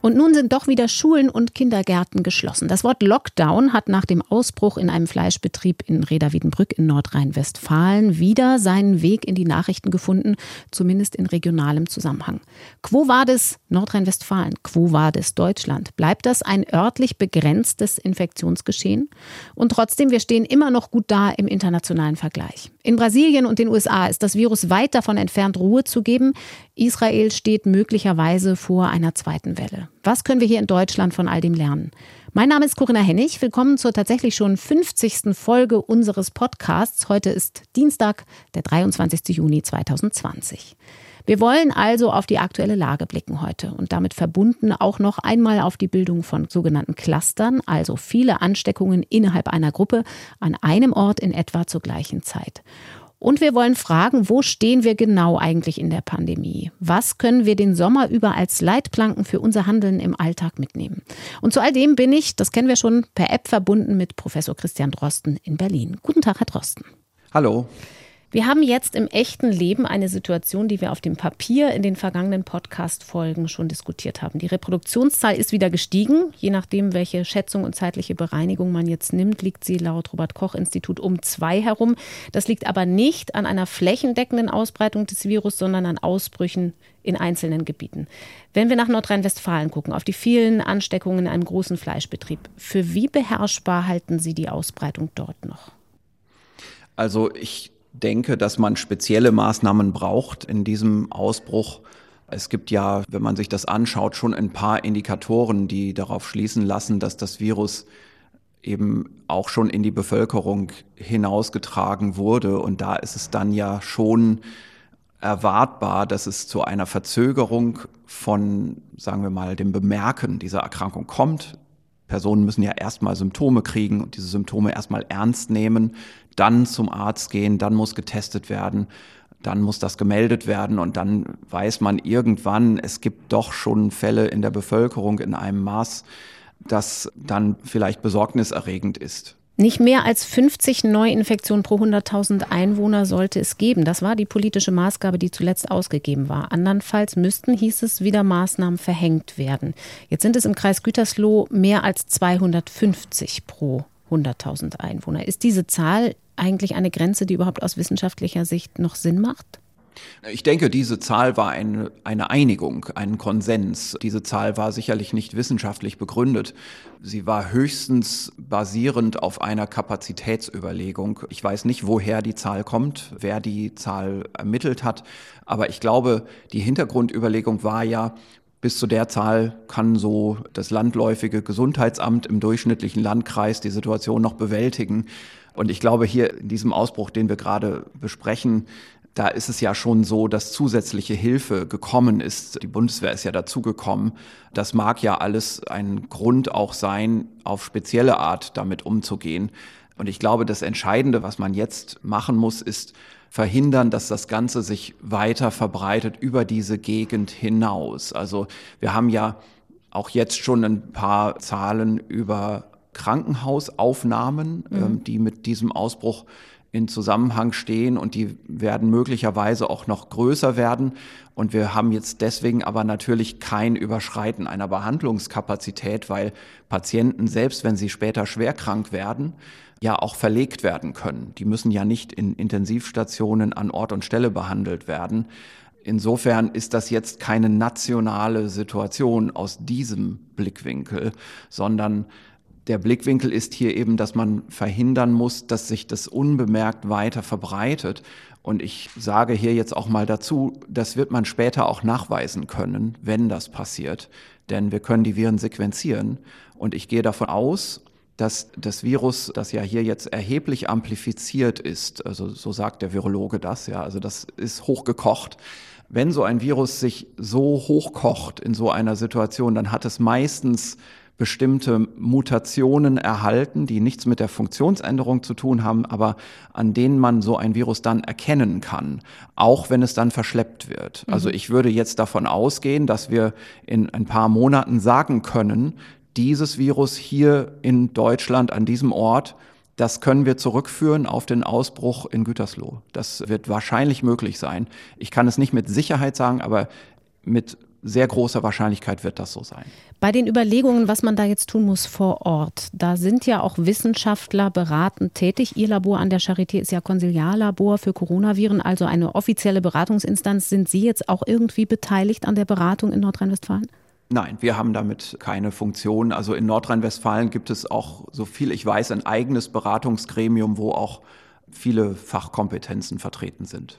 Und nun sind doch wieder Schulen und Kindergärten geschlossen. Das Wort Lockdown hat nach dem Ausbruch in einem Fleischbetrieb in Reda-Wiedenbrück in Nordrhein-Westfalen wieder seinen Weg in die Nachrichten gefunden, zumindest in regionalem Zusammenhang. Quo vadis Nordrhein-Westfalen? Quo vadis Deutschland? Bleibt das ein örtlich begrenztes Infektionsgeschehen? Und trotzdem, wir stehen immer noch gut da im internationalen Vergleich. In Brasilien und den USA ist das Virus weit davon entfernt, Ruhe zu geben. Israel steht möglicherweise vor einer zweiten Welle. Was können wir hier in Deutschland von all dem lernen? Mein Name ist Corinna Hennig. Willkommen zur tatsächlich schon 50. Folge unseres Podcasts. Heute ist Dienstag, der 23. Juni 2020. Wir wollen also auf die aktuelle Lage blicken heute und damit verbunden auch noch einmal auf die Bildung von sogenannten Clustern, also viele Ansteckungen innerhalb einer Gruppe an einem Ort in etwa zur gleichen Zeit. Und wir wollen fragen, wo stehen wir genau eigentlich in der Pandemie? Was können wir den Sommer über als Leitplanken für unser Handeln im Alltag mitnehmen? Und zu all dem bin ich, das kennen wir schon, per App verbunden mit Professor Christian Drosten in Berlin. Guten Tag, Herr Drosten. Hallo. Wir haben jetzt im echten Leben eine Situation, die wir auf dem Papier in den vergangenen Podcast-Folgen schon diskutiert haben. Die Reproduktionszahl ist wieder gestiegen. Je nachdem, welche Schätzung und zeitliche Bereinigung man jetzt nimmt, liegt sie laut Robert-Koch-Institut um zwei herum. Das liegt aber nicht an einer flächendeckenden Ausbreitung des Virus, sondern an Ausbrüchen in einzelnen Gebieten. Wenn wir nach Nordrhein-Westfalen gucken, auf die vielen Ansteckungen in einem großen Fleischbetrieb, für wie beherrschbar halten Sie die Ausbreitung dort noch? Also ich denke, dass man spezielle Maßnahmen braucht in diesem Ausbruch. Es gibt ja, wenn man sich das anschaut, schon ein paar Indikatoren, die darauf schließen lassen, dass das Virus eben auch schon in die Bevölkerung hinausgetragen wurde. Und da ist es dann ja schon erwartbar, dass es zu einer Verzögerung von, sagen wir mal, dem Bemerken dieser Erkrankung kommt. Personen müssen ja erstmal Symptome kriegen und diese Symptome erstmal ernst nehmen, dann zum Arzt gehen, dann muss getestet werden, dann muss das gemeldet werden und dann weiß man irgendwann, es gibt doch schon Fälle in der Bevölkerung in einem Maß, das dann vielleicht besorgniserregend ist. Nicht mehr als 50 Neuinfektionen pro 100.000 Einwohner sollte es geben. Das war die politische Maßgabe, die zuletzt ausgegeben war. Andernfalls müssten, hieß es, wieder Maßnahmen verhängt werden. Jetzt sind es im Kreis Gütersloh mehr als 250 pro 100.000 Einwohner. Ist diese Zahl eigentlich eine Grenze, die überhaupt aus wissenschaftlicher Sicht noch Sinn macht? Ich denke, diese Zahl war eine, eine Einigung, ein Konsens. Diese Zahl war sicherlich nicht wissenschaftlich begründet. Sie war höchstens basierend auf einer Kapazitätsüberlegung. Ich weiß nicht, woher die Zahl kommt, wer die Zahl ermittelt hat. Aber ich glaube, die Hintergrundüberlegung war ja, bis zu der Zahl kann so das landläufige Gesundheitsamt im durchschnittlichen Landkreis die Situation noch bewältigen. Und ich glaube, hier in diesem Ausbruch, den wir gerade besprechen, da ist es ja schon so, dass zusätzliche Hilfe gekommen ist. Die Bundeswehr ist ja dazugekommen. Das mag ja alles ein Grund auch sein, auf spezielle Art damit umzugehen. Und ich glaube, das Entscheidende, was man jetzt machen muss, ist verhindern, dass das Ganze sich weiter verbreitet über diese Gegend hinaus. Also wir haben ja auch jetzt schon ein paar Zahlen über Krankenhausaufnahmen, mhm. ähm, die mit diesem Ausbruch in Zusammenhang stehen und die werden möglicherweise auch noch größer werden. Und wir haben jetzt deswegen aber natürlich kein Überschreiten einer Behandlungskapazität, weil Patienten, selbst wenn sie später schwer krank werden, ja auch verlegt werden können. Die müssen ja nicht in Intensivstationen an Ort und Stelle behandelt werden. Insofern ist das jetzt keine nationale Situation aus diesem Blickwinkel, sondern der Blickwinkel ist hier eben, dass man verhindern muss, dass sich das unbemerkt weiter verbreitet. Und ich sage hier jetzt auch mal dazu, das wird man später auch nachweisen können, wenn das passiert. Denn wir können die Viren sequenzieren. Und ich gehe davon aus, dass das Virus, das ja hier jetzt erheblich amplifiziert ist, also so sagt der Virologe das, ja, also das ist hochgekocht. Wenn so ein Virus sich so hochkocht in so einer Situation, dann hat es meistens bestimmte Mutationen erhalten, die nichts mit der Funktionsänderung zu tun haben, aber an denen man so ein Virus dann erkennen kann, auch wenn es dann verschleppt wird. Mhm. Also ich würde jetzt davon ausgehen, dass wir in ein paar Monaten sagen können, dieses Virus hier in Deutschland an diesem Ort Das können wir zurückführen auf den Ausbruch in Gütersloh. Das wird wahrscheinlich möglich sein. Ich kann es nicht mit Sicherheit sagen, aber mit sehr großer Wahrscheinlichkeit wird das so sein. Bei den Überlegungen, was man da jetzt tun muss vor Ort, da sind ja auch Wissenschaftler beratend tätig. Ihr Labor an der Charité ist ja Konsiliarlabor für Coronaviren, also eine offizielle Beratungsinstanz. Sind Sie jetzt auch irgendwie beteiligt an der Beratung in Nordrhein-Westfalen? Nein, wir haben damit keine Funktion. Also in Nordrhein-Westfalen gibt es auch, so viel ich weiß, ein eigenes Beratungsgremium, wo auch viele Fachkompetenzen vertreten sind.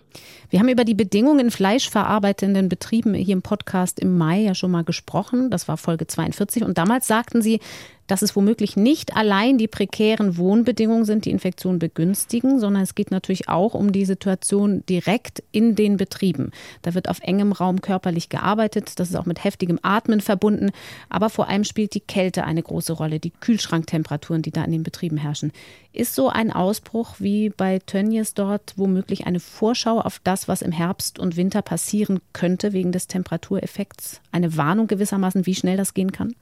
Wir haben über die Bedingungen in fleischverarbeitenden Betrieben hier im Podcast im Mai ja schon mal gesprochen. Das war Folge 42. Und damals sagten Sie, dass es womöglich nicht allein die prekären Wohnbedingungen sind, die Infektion begünstigen, sondern es geht natürlich auch um die Situation direkt in den Betrieben. Da wird auf engem Raum körperlich gearbeitet, das ist auch mit heftigem Atmen verbunden, aber vor allem spielt die Kälte eine große Rolle, die Kühlschranktemperaturen, die da in den Betrieben herrschen. Ist so ein Ausbruch wie bei Tönnies dort womöglich eine Vorschau auf das, was im Herbst und Winter passieren könnte wegen des Temperatureffekts? Eine Warnung gewissermaßen, wie schnell das gehen kann?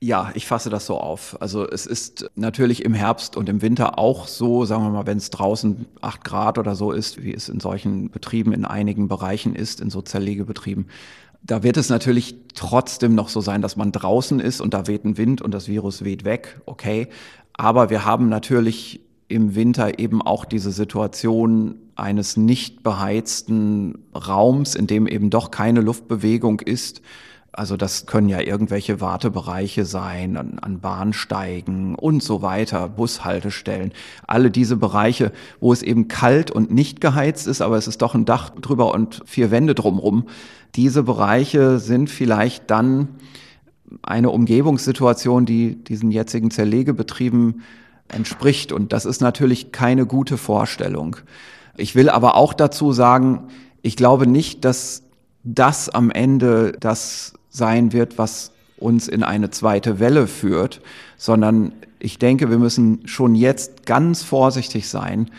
Ja, ich fasse das so auf. Also es ist natürlich im Herbst und im Winter auch so, sagen wir mal, wenn es draußen acht Grad oder so ist, wie es in solchen Betrieben in einigen Bereichen ist, in so Zerlegebetrieben, da wird es natürlich trotzdem noch so sein, dass man draußen ist und da weht ein Wind und das Virus weht weg, okay. Aber wir haben natürlich im Winter eben auch diese Situation eines nicht beheizten Raums, in dem eben doch keine Luftbewegung ist also das können ja irgendwelche Wartebereiche sein, an, an, Bahnsteigen und so weiter, Bushaltestellen. Alle diese Bereiche, wo es eben kalt und nicht geheizt ist, aber es ist doch ein Dach drüber und vier Wände drumrum. Diese Bereiche sind vielleicht dann eine Umgebungssituation, die diesen jetzigen Zerlegebetrieben entspricht. Und das ist natürlich keine gute Vorstellung. Ich will aber auch dazu sagen, ich glaube nicht, dass das am Ende das sein wird, was uns in eine zweite Welle führt, sondern ich denke, wir müssen schon jetzt ganz vorsichtig sein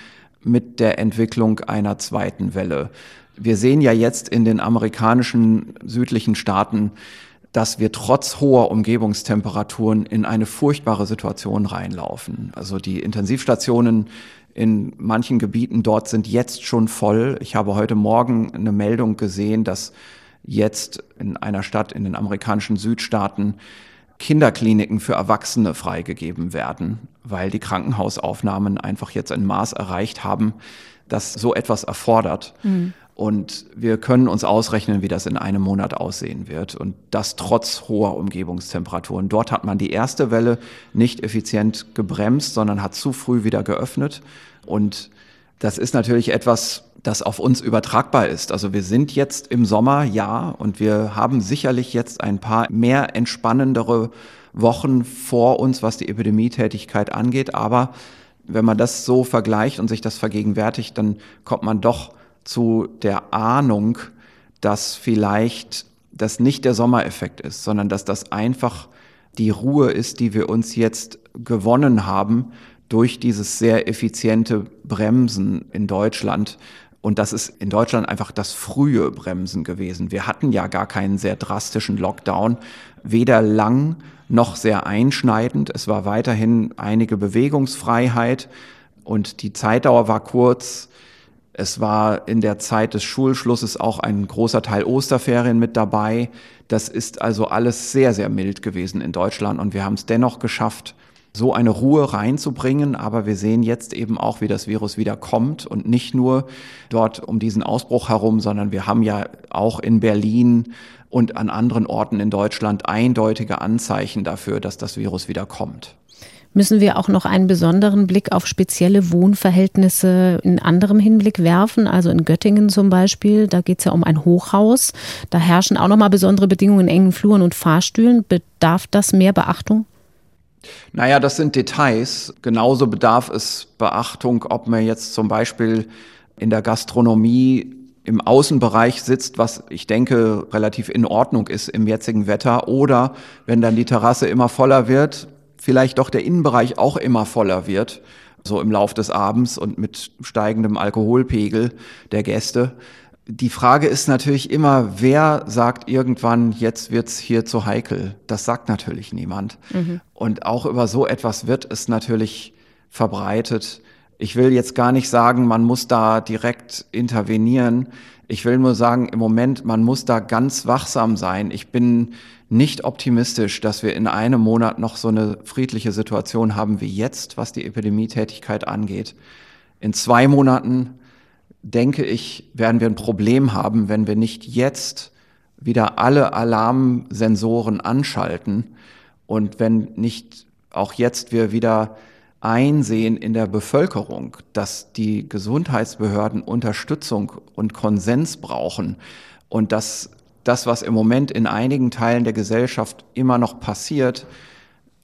mit der Entwicklung einer zweiten Welle. Wir sehen ja jetzt in den amerikanischen südlichen Staaten, dass wir trotz hoher Umgebungstemperaturen in eine furchtbare Situation reinlaufen. Also die Intensivstationen in manchen Gebieten dort sind jetzt schon voll. Ich habe heute Morgen eine Meldung gesehen, dass jetzt in einer Stadt in den amerikanischen Südstaaten Kinderkliniken für Erwachsene freigegeben werden, weil die Krankenhausaufnahmen einfach jetzt ein Maß erreicht haben, das so etwas erfordert. Mhm. Und wir können uns ausrechnen, wie das in einem Monat aussehen wird. Und das trotz hoher Umgebungstemperaturen. Dort hat man die erste Welle nicht effizient gebremst, sondern hat zu früh wieder geöffnet. Und das ist natürlich etwas, das auf uns übertragbar ist. Also wir sind jetzt im Sommer, ja, und wir haben sicherlich jetzt ein paar mehr entspannendere Wochen vor uns, was die Epidemietätigkeit angeht. Aber wenn man das so vergleicht und sich das vergegenwärtigt, dann kommt man doch zu der Ahnung, dass vielleicht das nicht der Sommereffekt ist, sondern dass das einfach die Ruhe ist, die wir uns jetzt gewonnen haben durch dieses sehr effiziente Bremsen in Deutschland und das ist in Deutschland einfach das frühe Bremsen gewesen. Wir hatten ja gar keinen sehr drastischen Lockdown, weder lang noch sehr einschneidend. Es war weiterhin einige Bewegungsfreiheit und die Zeitdauer war kurz. Es war in der Zeit des Schulschlusses auch ein großer Teil Osterferien mit dabei. Das ist also alles sehr, sehr mild gewesen in Deutschland und wir haben es dennoch geschafft, so eine Ruhe reinzubringen. Aber wir sehen jetzt eben auch, wie das Virus wieder kommt und nicht nur dort um diesen Ausbruch herum, sondern wir haben ja auch in Berlin und an anderen Orten in Deutschland eindeutige Anzeichen dafür, dass das Virus wieder kommt. Müssen wir auch noch einen besonderen Blick auf spezielle Wohnverhältnisse in anderem Hinblick werfen? Also in Göttingen zum Beispiel, da geht es ja um ein Hochhaus. Da herrschen auch nochmal besondere Bedingungen in engen Fluren und Fahrstühlen. Bedarf das mehr Beachtung? Naja, das sind Details. Genauso bedarf es Beachtung, ob man jetzt zum Beispiel in der Gastronomie im Außenbereich sitzt, was ich denke relativ in Ordnung ist im jetzigen Wetter, oder wenn dann die Terrasse immer voller wird, vielleicht doch der Innenbereich auch immer voller wird, so im Lauf des Abends und mit steigendem Alkoholpegel der Gäste. Die Frage ist natürlich immer, wer sagt irgendwann, jetzt wird's hier zu heikel? Das sagt natürlich niemand. Mhm. Und auch über so etwas wird es natürlich verbreitet. Ich will jetzt gar nicht sagen, man muss da direkt intervenieren. Ich will nur sagen, im Moment, man muss da ganz wachsam sein. Ich bin nicht optimistisch, dass wir in einem Monat noch so eine friedliche Situation haben wie jetzt, was die Epidemietätigkeit angeht. In zwei Monaten, denke ich, werden wir ein Problem haben, wenn wir nicht jetzt wieder alle Alarmsensoren anschalten und wenn nicht auch jetzt wir wieder einsehen in der Bevölkerung, dass die Gesundheitsbehörden Unterstützung und Konsens brauchen und dass das, was im Moment in einigen Teilen der Gesellschaft immer noch passiert,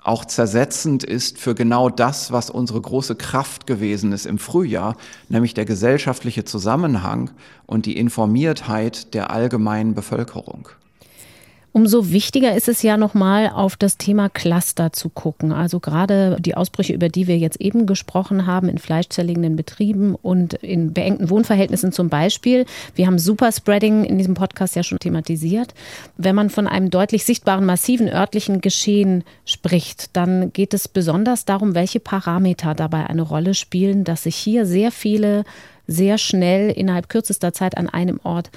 auch zersetzend ist für genau das, was unsere große Kraft gewesen ist im Frühjahr, nämlich der gesellschaftliche Zusammenhang und die Informiertheit der allgemeinen Bevölkerung. Umso wichtiger ist es ja nochmal auf das Thema Cluster zu gucken. Also gerade die Ausbrüche, über die wir jetzt eben gesprochen haben, in fleischzerlegenden Betrieben und in beengten Wohnverhältnissen zum Beispiel. Wir haben Superspreading in diesem Podcast ja schon thematisiert. Wenn man von einem deutlich sichtbaren, massiven örtlichen Geschehen spricht, dann geht es besonders darum, welche Parameter dabei eine Rolle spielen, dass sich hier sehr viele sehr schnell innerhalb kürzester Zeit an einem Ort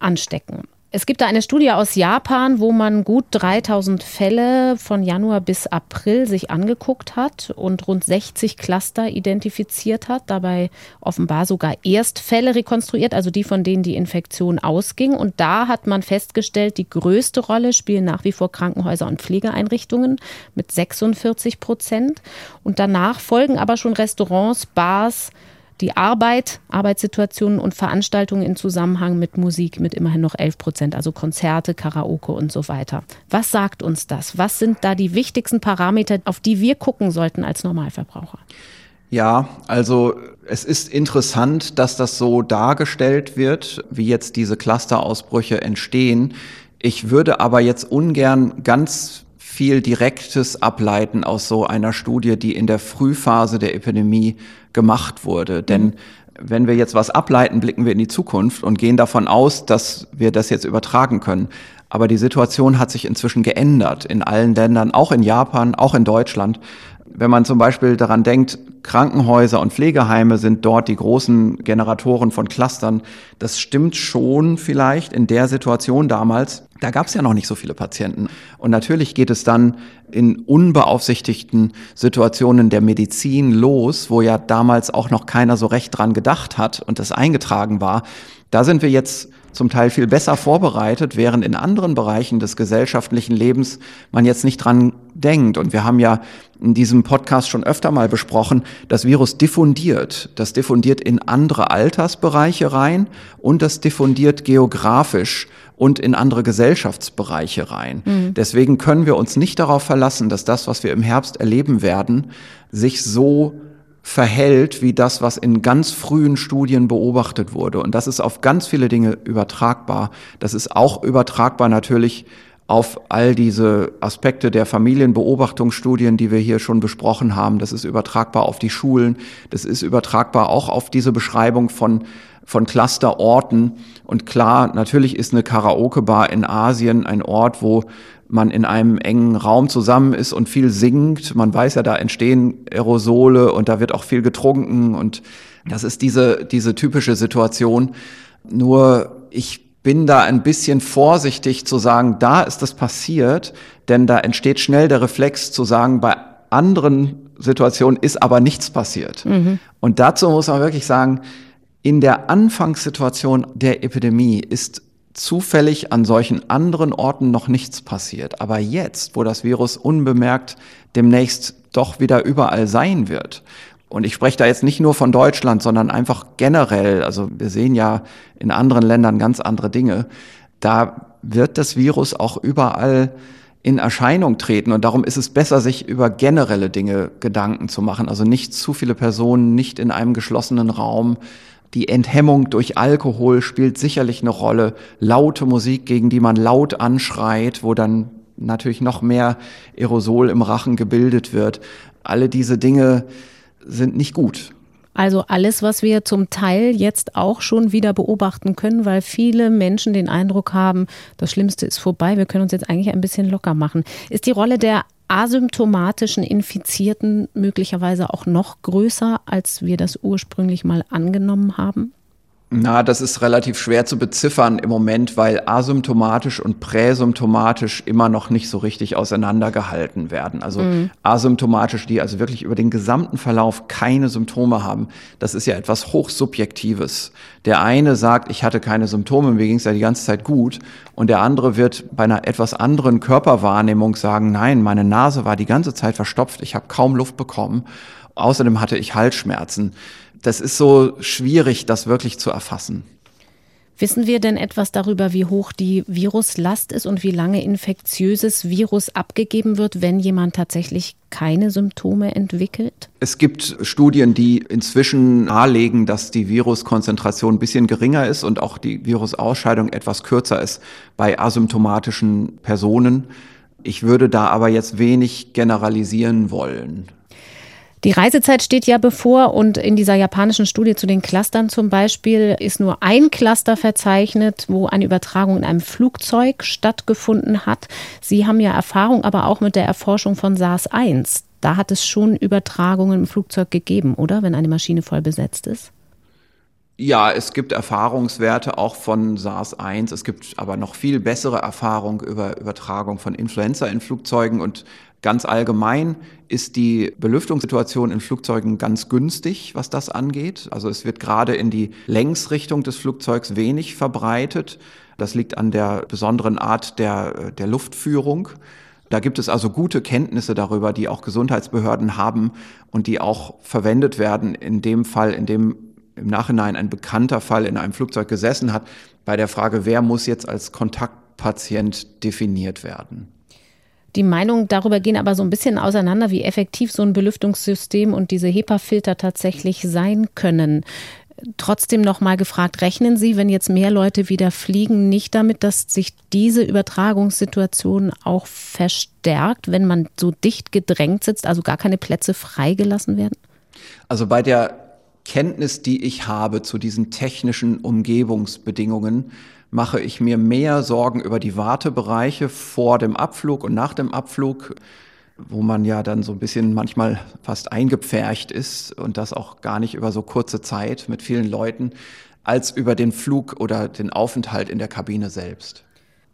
anstecken. Es gibt da eine Studie aus Japan, wo man gut 3000 Fälle von Januar bis April sich angeguckt hat und rund 60 Cluster identifiziert hat, dabei offenbar sogar Erstfälle rekonstruiert, also die, von denen die Infektion ausging. Und da hat man festgestellt, die größte Rolle spielen nach wie vor Krankenhäuser und Pflegeeinrichtungen mit 46 Prozent. Und danach folgen aber schon Restaurants, Bars, die Arbeit, Arbeitssituationen und Veranstaltungen in Zusammenhang mit Musik mit immerhin noch 11 Prozent, also Konzerte, Karaoke und so weiter. Was sagt uns das? Was sind da die wichtigsten Parameter, auf die wir gucken sollten als Normalverbraucher? Ja, also es ist interessant, dass das so dargestellt wird, wie jetzt diese Clusterausbrüche entstehen. Ich würde aber jetzt ungern ganz viel Direktes ableiten aus so einer Studie, die in der Frühphase der Epidemie gemacht wurde. Denn wenn wir jetzt was ableiten, blicken wir in die Zukunft und gehen davon aus, dass wir das jetzt übertragen können. Aber die Situation hat sich inzwischen geändert in allen Ländern, auch in Japan, auch in Deutschland. Wenn man zum Beispiel daran denkt, Krankenhäuser und Pflegeheime sind dort die großen Generatoren von Clustern. Das stimmt schon vielleicht in der Situation damals. Da gab es ja noch nicht so viele Patienten. Und natürlich geht es dann in unbeaufsichtigten Situationen der Medizin los, wo ja damals auch noch keiner so recht dran gedacht hat und das eingetragen war. Da sind wir jetzt zum Teil viel besser vorbereitet, während in anderen Bereichen des gesellschaftlichen Lebens man jetzt nicht dran denkt. Und wir haben ja in diesem Podcast schon öfter mal besprochen, das Virus diffundiert. Das diffundiert in andere Altersbereiche rein und das diffundiert geografisch und in andere Gesellschaftsbereiche rein. Mhm. Deswegen können wir uns nicht darauf verlassen, dass das, was wir im Herbst erleben werden, sich so verhält wie das, was in ganz frühen Studien beobachtet wurde. Und das ist auf ganz viele Dinge übertragbar. Das ist auch übertragbar natürlich auf all diese Aspekte der Familienbeobachtungsstudien, die wir hier schon besprochen haben. Das ist übertragbar auf die Schulen. Das ist übertragbar auch auf diese Beschreibung von von Clusterorten. Und klar, natürlich ist eine Karaoke-Bar in Asien ein Ort, wo man in einem engen Raum zusammen ist und viel singt. Man weiß ja, da entstehen Aerosole und da wird auch viel getrunken und das ist diese, diese typische Situation. Nur ich bin da ein bisschen vorsichtig zu sagen, da ist das passiert, denn da entsteht schnell der Reflex zu sagen, bei anderen Situationen ist aber nichts passiert. Mhm. Und dazu muss man wirklich sagen, in der Anfangssituation der Epidemie ist zufällig an solchen anderen Orten noch nichts passiert. Aber jetzt, wo das Virus unbemerkt demnächst doch wieder überall sein wird, und ich spreche da jetzt nicht nur von Deutschland, sondern einfach generell, also wir sehen ja in anderen Ländern ganz andere Dinge, da wird das Virus auch überall in Erscheinung treten. Und darum ist es besser, sich über generelle Dinge Gedanken zu machen. Also nicht zu viele Personen, nicht in einem geschlossenen Raum, die Enthemmung durch Alkohol spielt sicherlich eine Rolle. Laute Musik, gegen die man laut anschreit, wo dann natürlich noch mehr Aerosol im Rachen gebildet wird. Alle diese Dinge sind nicht gut. Also alles, was wir zum Teil jetzt auch schon wieder beobachten können, weil viele Menschen den Eindruck haben, das Schlimmste ist vorbei, wir können uns jetzt eigentlich ein bisschen locker machen. Ist die Rolle der asymptomatischen Infizierten möglicherweise auch noch größer, als wir das ursprünglich mal angenommen haben? Na, das ist relativ schwer zu beziffern im Moment, weil asymptomatisch und präsymptomatisch immer noch nicht so richtig auseinandergehalten werden. Also mhm. asymptomatisch, die also wirklich über den gesamten Verlauf keine Symptome haben, das ist ja etwas hochsubjektives. Der eine sagt, ich hatte keine Symptome, mir ging es ja die ganze Zeit gut. Und der andere wird bei einer etwas anderen Körperwahrnehmung sagen, nein, meine Nase war die ganze Zeit verstopft, ich habe kaum Luft bekommen. Außerdem hatte ich Halsschmerzen das ist so schwierig, das wirklich zu erfassen. Wissen wir denn etwas darüber, wie hoch die Viruslast ist und wie lange infektiöses Virus abgegeben wird, wenn jemand tatsächlich keine Symptome entwickelt? Es gibt Studien, die inzwischen nahelegen, dass die Viruskonzentration ein bisschen geringer ist und auch die Virusausscheidung etwas kürzer ist bei asymptomatischen Personen. Ich würde da aber jetzt wenig generalisieren wollen. Die Reisezeit steht ja bevor und in dieser japanischen Studie zu den Clustern zum Beispiel ist nur ein Cluster verzeichnet, wo eine Übertragung in einem Flugzeug stattgefunden hat. Sie haben ja Erfahrung aber auch mit der Erforschung von SARS-1. Da hat es schon Übertragungen im Flugzeug gegeben, oder? Wenn eine Maschine voll besetzt ist? Ja, es gibt Erfahrungswerte auch von SARS-1. Es gibt aber noch viel bessere Erfahrung über Übertragung von Influenza in Flugzeugen und Ganz allgemein ist die Belüftungssituation in Flugzeugen ganz günstig, was das angeht. Also es wird gerade in die Längsrichtung des Flugzeugs wenig verbreitet. Das liegt an der besonderen Art der, der Luftführung. Da gibt es also gute Kenntnisse darüber, die auch Gesundheitsbehörden haben und die auch verwendet werden in dem Fall, in dem im Nachhinein ein bekannter Fall in einem Flugzeug gesessen hat, bei der Frage, wer muss jetzt als Kontaktpatient definiert werden. Die Meinungen darüber gehen aber so ein bisschen auseinander, wie effektiv so ein Belüftungssystem und diese HEPA-Filter tatsächlich sein können. Trotzdem noch mal gefragt, rechnen Sie, wenn jetzt mehr Leute wieder fliegen, nicht damit, dass sich diese Übertragungssituation auch verstärkt, wenn man so dicht gedrängt sitzt, also gar keine Plätze freigelassen werden? Also bei der Kenntnis, die ich habe zu diesen technischen Umgebungsbedingungen, mache ich mir mehr Sorgen über die Wartebereiche vor dem Abflug und nach dem Abflug, wo man ja dann so ein bisschen manchmal fast eingepfercht ist und das auch gar nicht über so kurze Zeit mit vielen Leuten, als über den Flug oder den Aufenthalt in der Kabine selbst.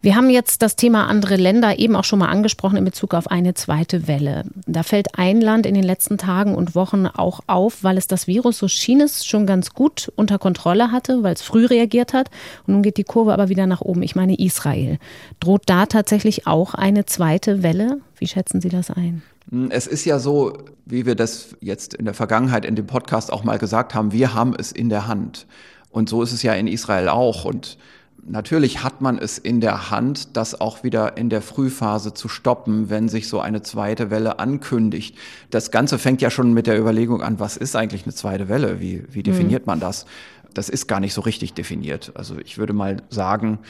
Wir haben jetzt das Thema andere Länder eben auch schon mal angesprochen in Bezug auf eine zweite Welle. Da fällt ein Land in den letzten Tagen und Wochen auch auf, weil es das Virus, so schien es, schon ganz gut unter Kontrolle hatte, weil es früh reagiert hat. Und nun geht die Kurve aber wieder nach oben. Ich meine Israel. Droht da tatsächlich auch eine zweite Welle? Wie schätzen Sie das ein? Es ist ja so, wie wir das jetzt in der Vergangenheit in dem Podcast auch mal gesagt haben, wir haben es in der Hand. Und so ist es ja in Israel auch. Und Natürlich hat man es in der Hand, das auch wieder in der Frühphase zu stoppen, wenn sich so eine zweite Welle ankündigt. Das Ganze fängt ja schon mit der Überlegung an, was ist eigentlich eine zweite Welle? Wie, wie definiert mhm. man das? Das ist gar nicht so richtig definiert. Also ich würde mal sagen,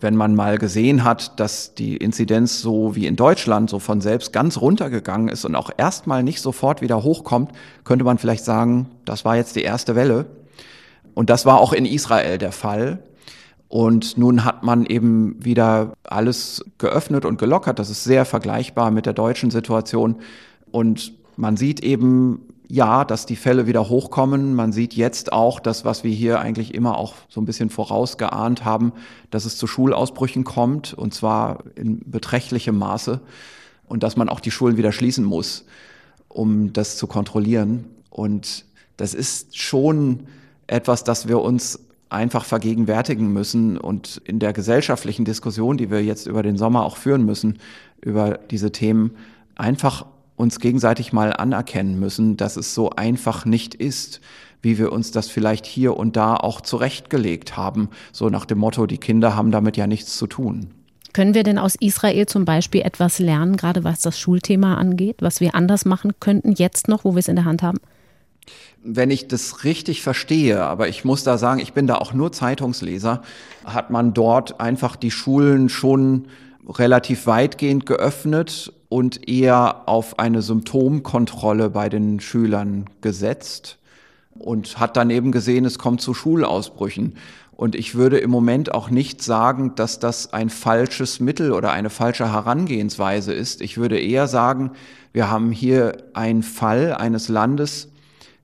wenn man mal gesehen hat, dass die Inzidenz so wie in Deutschland so von selbst ganz runtergegangen ist und auch erstmal nicht sofort wieder hochkommt, könnte man vielleicht sagen, das war jetzt die erste Welle. Und das war auch in Israel der Fall. Und nun hat man eben wieder alles geöffnet und gelockert. Das ist sehr vergleichbar mit der deutschen Situation. Und man sieht eben, ja, dass die Fälle wieder hochkommen. Man sieht jetzt auch das, was wir hier eigentlich immer auch so ein bisschen vorausgeahnt haben, dass es zu Schulausbrüchen kommt und zwar in beträchtlichem Maße und dass man auch die Schulen wieder schließen muss, um das zu kontrollieren. Und das ist schon etwas, das wir uns einfach vergegenwärtigen müssen und in der gesellschaftlichen Diskussion, die wir jetzt über den Sommer auch führen müssen, über diese Themen, einfach uns gegenseitig mal anerkennen müssen, dass es so einfach nicht ist, wie wir uns das vielleicht hier und da auch zurechtgelegt haben, so nach dem Motto, die Kinder haben damit ja nichts zu tun. Können wir denn aus Israel zum Beispiel etwas lernen, gerade was das Schulthema angeht, was wir anders machen könnten, jetzt noch, wo wir es in der Hand haben? Wenn ich das richtig verstehe, aber ich muss da sagen, ich bin da auch nur Zeitungsleser, hat man dort einfach die Schulen schon relativ weitgehend geöffnet und eher auf eine Symptomkontrolle bei den Schülern gesetzt. und hat dann eben gesehen, es kommt zu Schulausbrüchen. Und ich würde im Moment auch nicht sagen, dass das ein falsches Mittel oder eine falsche Herangehensweise ist. Ich würde eher sagen, wir haben hier einen Fall eines Landes,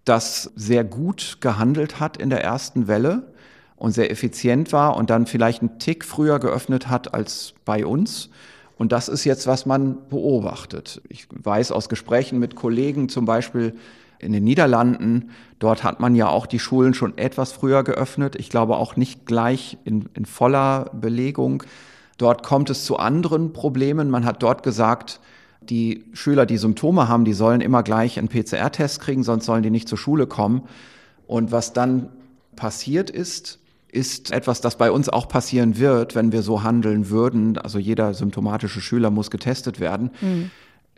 das sehr gut gehandelt hat in der ersten Welle und sehr effizient war und dann vielleicht einen Tick früher geöffnet hat als bei uns. Und das ist jetzt, was man beobachtet. Ich weiß aus Gesprächen mit Kollegen zum Beispiel in den Niederlanden, dort hat man ja auch die Schulen schon etwas früher geöffnet. Ich glaube auch nicht gleich in, in voller Belegung. Dort kommt es zu anderen Problemen. Man hat dort gesagt, die Schüler, die Symptome haben, die sollen immer gleich einen PCR-Test kriegen, sonst sollen die nicht zur Schule kommen. Und was dann passiert ist, ist etwas, das bei uns auch passieren wird, wenn wir so handeln würden. Also jeder symptomatische Schüler muss getestet werden. Mhm.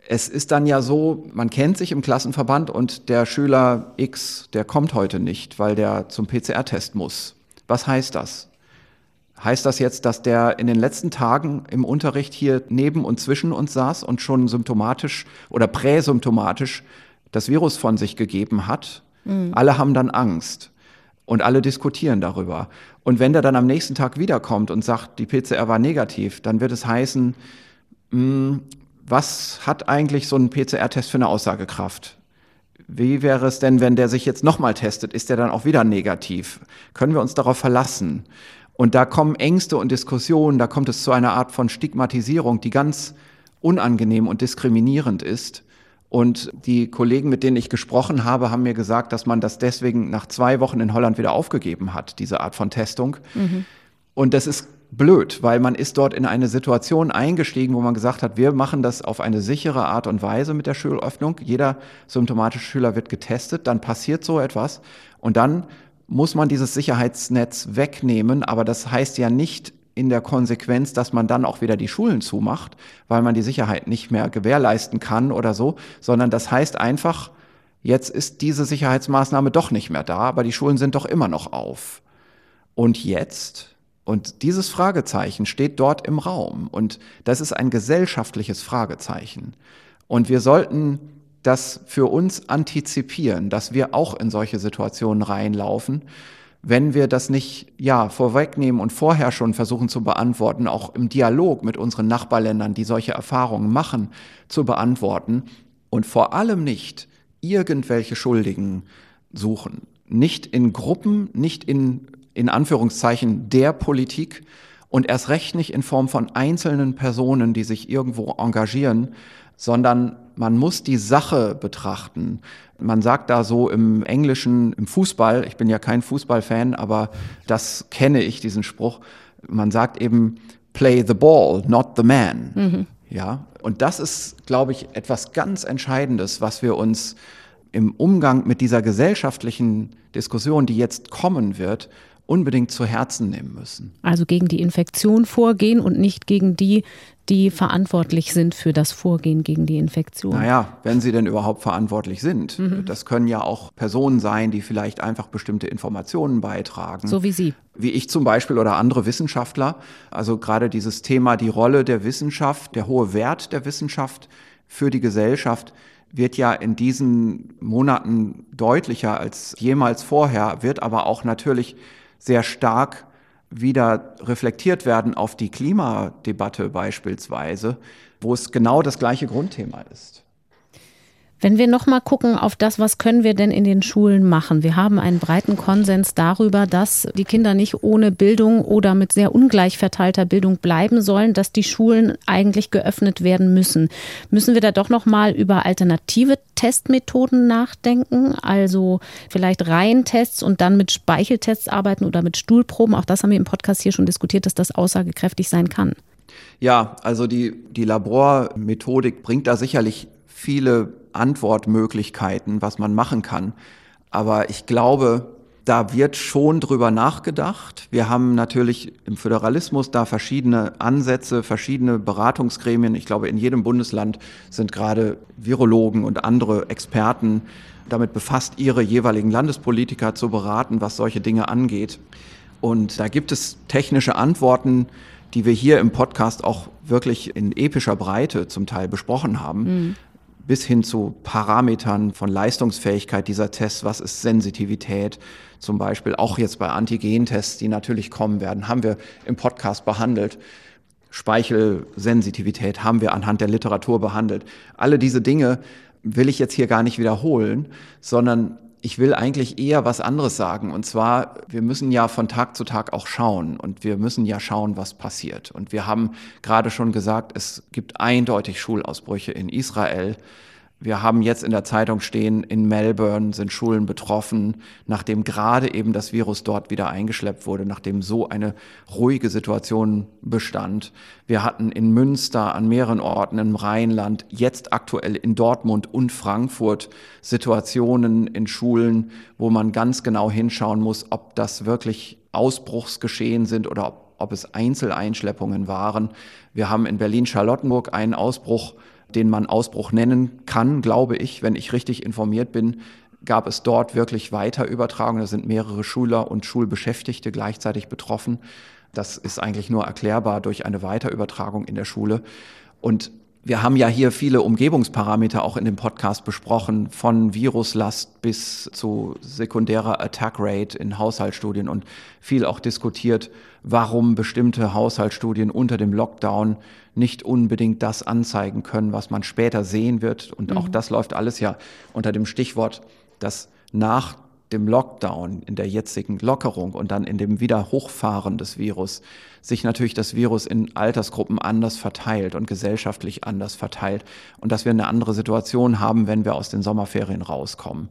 Es ist dann ja so, man kennt sich im Klassenverband und der Schüler X, der kommt heute nicht, weil der zum PCR-Test muss. Was heißt das? Heißt das jetzt, dass der in den letzten Tagen im Unterricht hier neben und zwischen uns saß und schon symptomatisch oder präsymptomatisch das Virus von sich gegeben hat? Mhm. Alle haben dann Angst und alle diskutieren darüber. Und wenn der dann am nächsten Tag wiederkommt und sagt, die PCR war negativ, dann wird es heißen, mh, hm, was hat eigentlich so ein PCR-Test für eine Aussagekraft? Wie wäre es denn, wenn der sich jetzt nochmal testet? Ist der dann auch wieder negativ? Können wir uns darauf verlassen? Und da kommen Ängste und Diskussionen, da kommt es zu einer Art von Stigmatisierung, die ganz unangenehm und diskriminierend ist. Und die Kollegen, mit denen ich gesprochen habe, haben mir gesagt, dass man das deswegen nach zwei Wochen in Holland wieder aufgegeben hat, diese Art von Testung. Mhm. Und das ist blöd, weil man ist dort in eine Situation eingestiegen, wo man gesagt hat, wir machen das auf eine sichere Art und Weise mit der Schulöffnung. Jeder symptomatische Schüler wird getestet, dann passiert so etwas und dann muss man dieses Sicherheitsnetz wegnehmen, aber das heißt ja nicht in der Konsequenz, dass man dann auch wieder die Schulen zumacht, weil man die Sicherheit nicht mehr gewährleisten kann oder so, sondern das heißt einfach, jetzt ist diese Sicherheitsmaßnahme doch nicht mehr da, aber die Schulen sind doch immer noch auf. Und jetzt? Und dieses Fragezeichen steht dort im Raum und das ist ein gesellschaftliches Fragezeichen. Und wir sollten das für uns antizipieren, dass wir auch in solche Situationen reinlaufen wenn wir das nicht ja vorwegnehmen und vorher schon versuchen zu beantworten, auch im Dialog mit unseren Nachbarländern, die solche Erfahrungen machen, zu beantworten und vor allem nicht irgendwelche Schuldigen suchen, nicht in Gruppen, nicht in in Anführungszeichen der Politik und erst recht nicht in Form von einzelnen Personen, die sich irgendwo engagieren, sondern man muss die Sache betrachten. Man sagt da so im Englischen, im Fußball, ich bin ja kein Fußballfan, aber das kenne ich, diesen Spruch. Man sagt eben, play the ball, not the man. Mhm. Ja, und das ist, glaube ich, etwas ganz Entscheidendes, was wir uns im Umgang mit dieser gesellschaftlichen Diskussion, die jetzt kommen wird, unbedingt zu Herzen nehmen müssen. Also gegen die Infektion vorgehen und nicht gegen die, die verantwortlich sind für das Vorgehen gegen die Infektion. Naja, wenn sie denn überhaupt verantwortlich sind. Mhm. Das können ja auch Personen sein, die vielleicht einfach bestimmte Informationen beitragen. So wie Sie. Wie ich zum Beispiel oder andere Wissenschaftler. Also gerade dieses Thema, die Rolle der Wissenschaft, der hohe Wert der Wissenschaft für die Gesellschaft wird ja in diesen Monaten deutlicher als jemals vorher, wird aber auch natürlich sehr stark wieder reflektiert werden auf die Klimadebatte beispielsweise, wo es genau das gleiche Grundthema ist. Wenn wir noch mal gucken auf das, was können wir denn in den Schulen machen? Wir haben einen breiten Konsens darüber, dass die Kinder nicht ohne Bildung oder mit sehr ungleich verteilter Bildung bleiben sollen, dass die Schulen eigentlich geöffnet werden müssen. Müssen wir da doch noch mal über alternative Testmethoden nachdenken? Also vielleicht Reihentests und dann mit Speicheltests arbeiten oder mit Stuhlproben? Auch das haben wir im Podcast hier schon diskutiert, dass das aussagekräftig sein kann. Ja, also die, die Labormethodik bringt da sicherlich viele Antwortmöglichkeiten, was man machen kann. Aber ich glaube, da wird schon drüber nachgedacht. Wir haben natürlich im Föderalismus da verschiedene Ansätze, verschiedene Beratungsgremien. Ich glaube, in jedem Bundesland sind gerade Virologen und andere Experten damit befasst, ihre jeweiligen Landespolitiker zu beraten, was solche Dinge angeht. Und da gibt es technische Antworten, die wir hier im Podcast auch wirklich in epischer Breite zum Teil besprochen haben. Mhm bis hin zu Parametern von Leistungsfähigkeit dieser Tests, was ist Sensitivität, zum Beispiel auch jetzt bei Antigentests, die natürlich kommen werden, haben wir im Podcast behandelt. Speichelsensitivität haben wir anhand der Literatur behandelt. Alle diese Dinge will ich jetzt hier gar nicht wiederholen, sondern ich will eigentlich eher was anderes sagen. Und zwar, wir müssen ja von Tag zu Tag auch schauen und wir müssen ja schauen, was passiert. Und wir haben gerade schon gesagt, es gibt eindeutig Schulausbrüche in Israel. Wir haben jetzt in der Zeitung stehen, in Melbourne sind Schulen betroffen, nachdem gerade eben das Virus dort wieder eingeschleppt wurde, nachdem so eine ruhige Situation bestand. Wir hatten in Münster an mehreren Orten im Rheinland, jetzt aktuell in Dortmund und Frankfurt Situationen in Schulen, wo man ganz genau hinschauen muss, ob das wirklich Ausbruchsgeschehen sind oder ob, ob es Einzeleinschleppungen waren. Wir haben in Berlin-Charlottenburg einen Ausbruch den man Ausbruch nennen kann, glaube ich, wenn ich richtig informiert bin, gab es dort wirklich Weiterübertragungen. Da sind mehrere Schüler und Schulbeschäftigte gleichzeitig betroffen. Das ist eigentlich nur erklärbar durch eine Weiterübertragung in der Schule. Und wir haben ja hier viele Umgebungsparameter auch in dem Podcast besprochen, von Viruslast bis zu sekundärer Attack Rate in Haushaltsstudien und viel auch diskutiert, warum bestimmte Haushaltsstudien unter dem Lockdown nicht unbedingt das anzeigen können, was man später sehen wird. Und auch mhm. das läuft alles ja unter dem Stichwort, dass nach dem Lockdown, in der jetzigen Lockerung und dann in dem Wiederhochfahren des Virus sich natürlich das Virus in Altersgruppen anders verteilt und gesellschaftlich anders verteilt und dass wir eine andere Situation haben, wenn wir aus den Sommerferien rauskommen.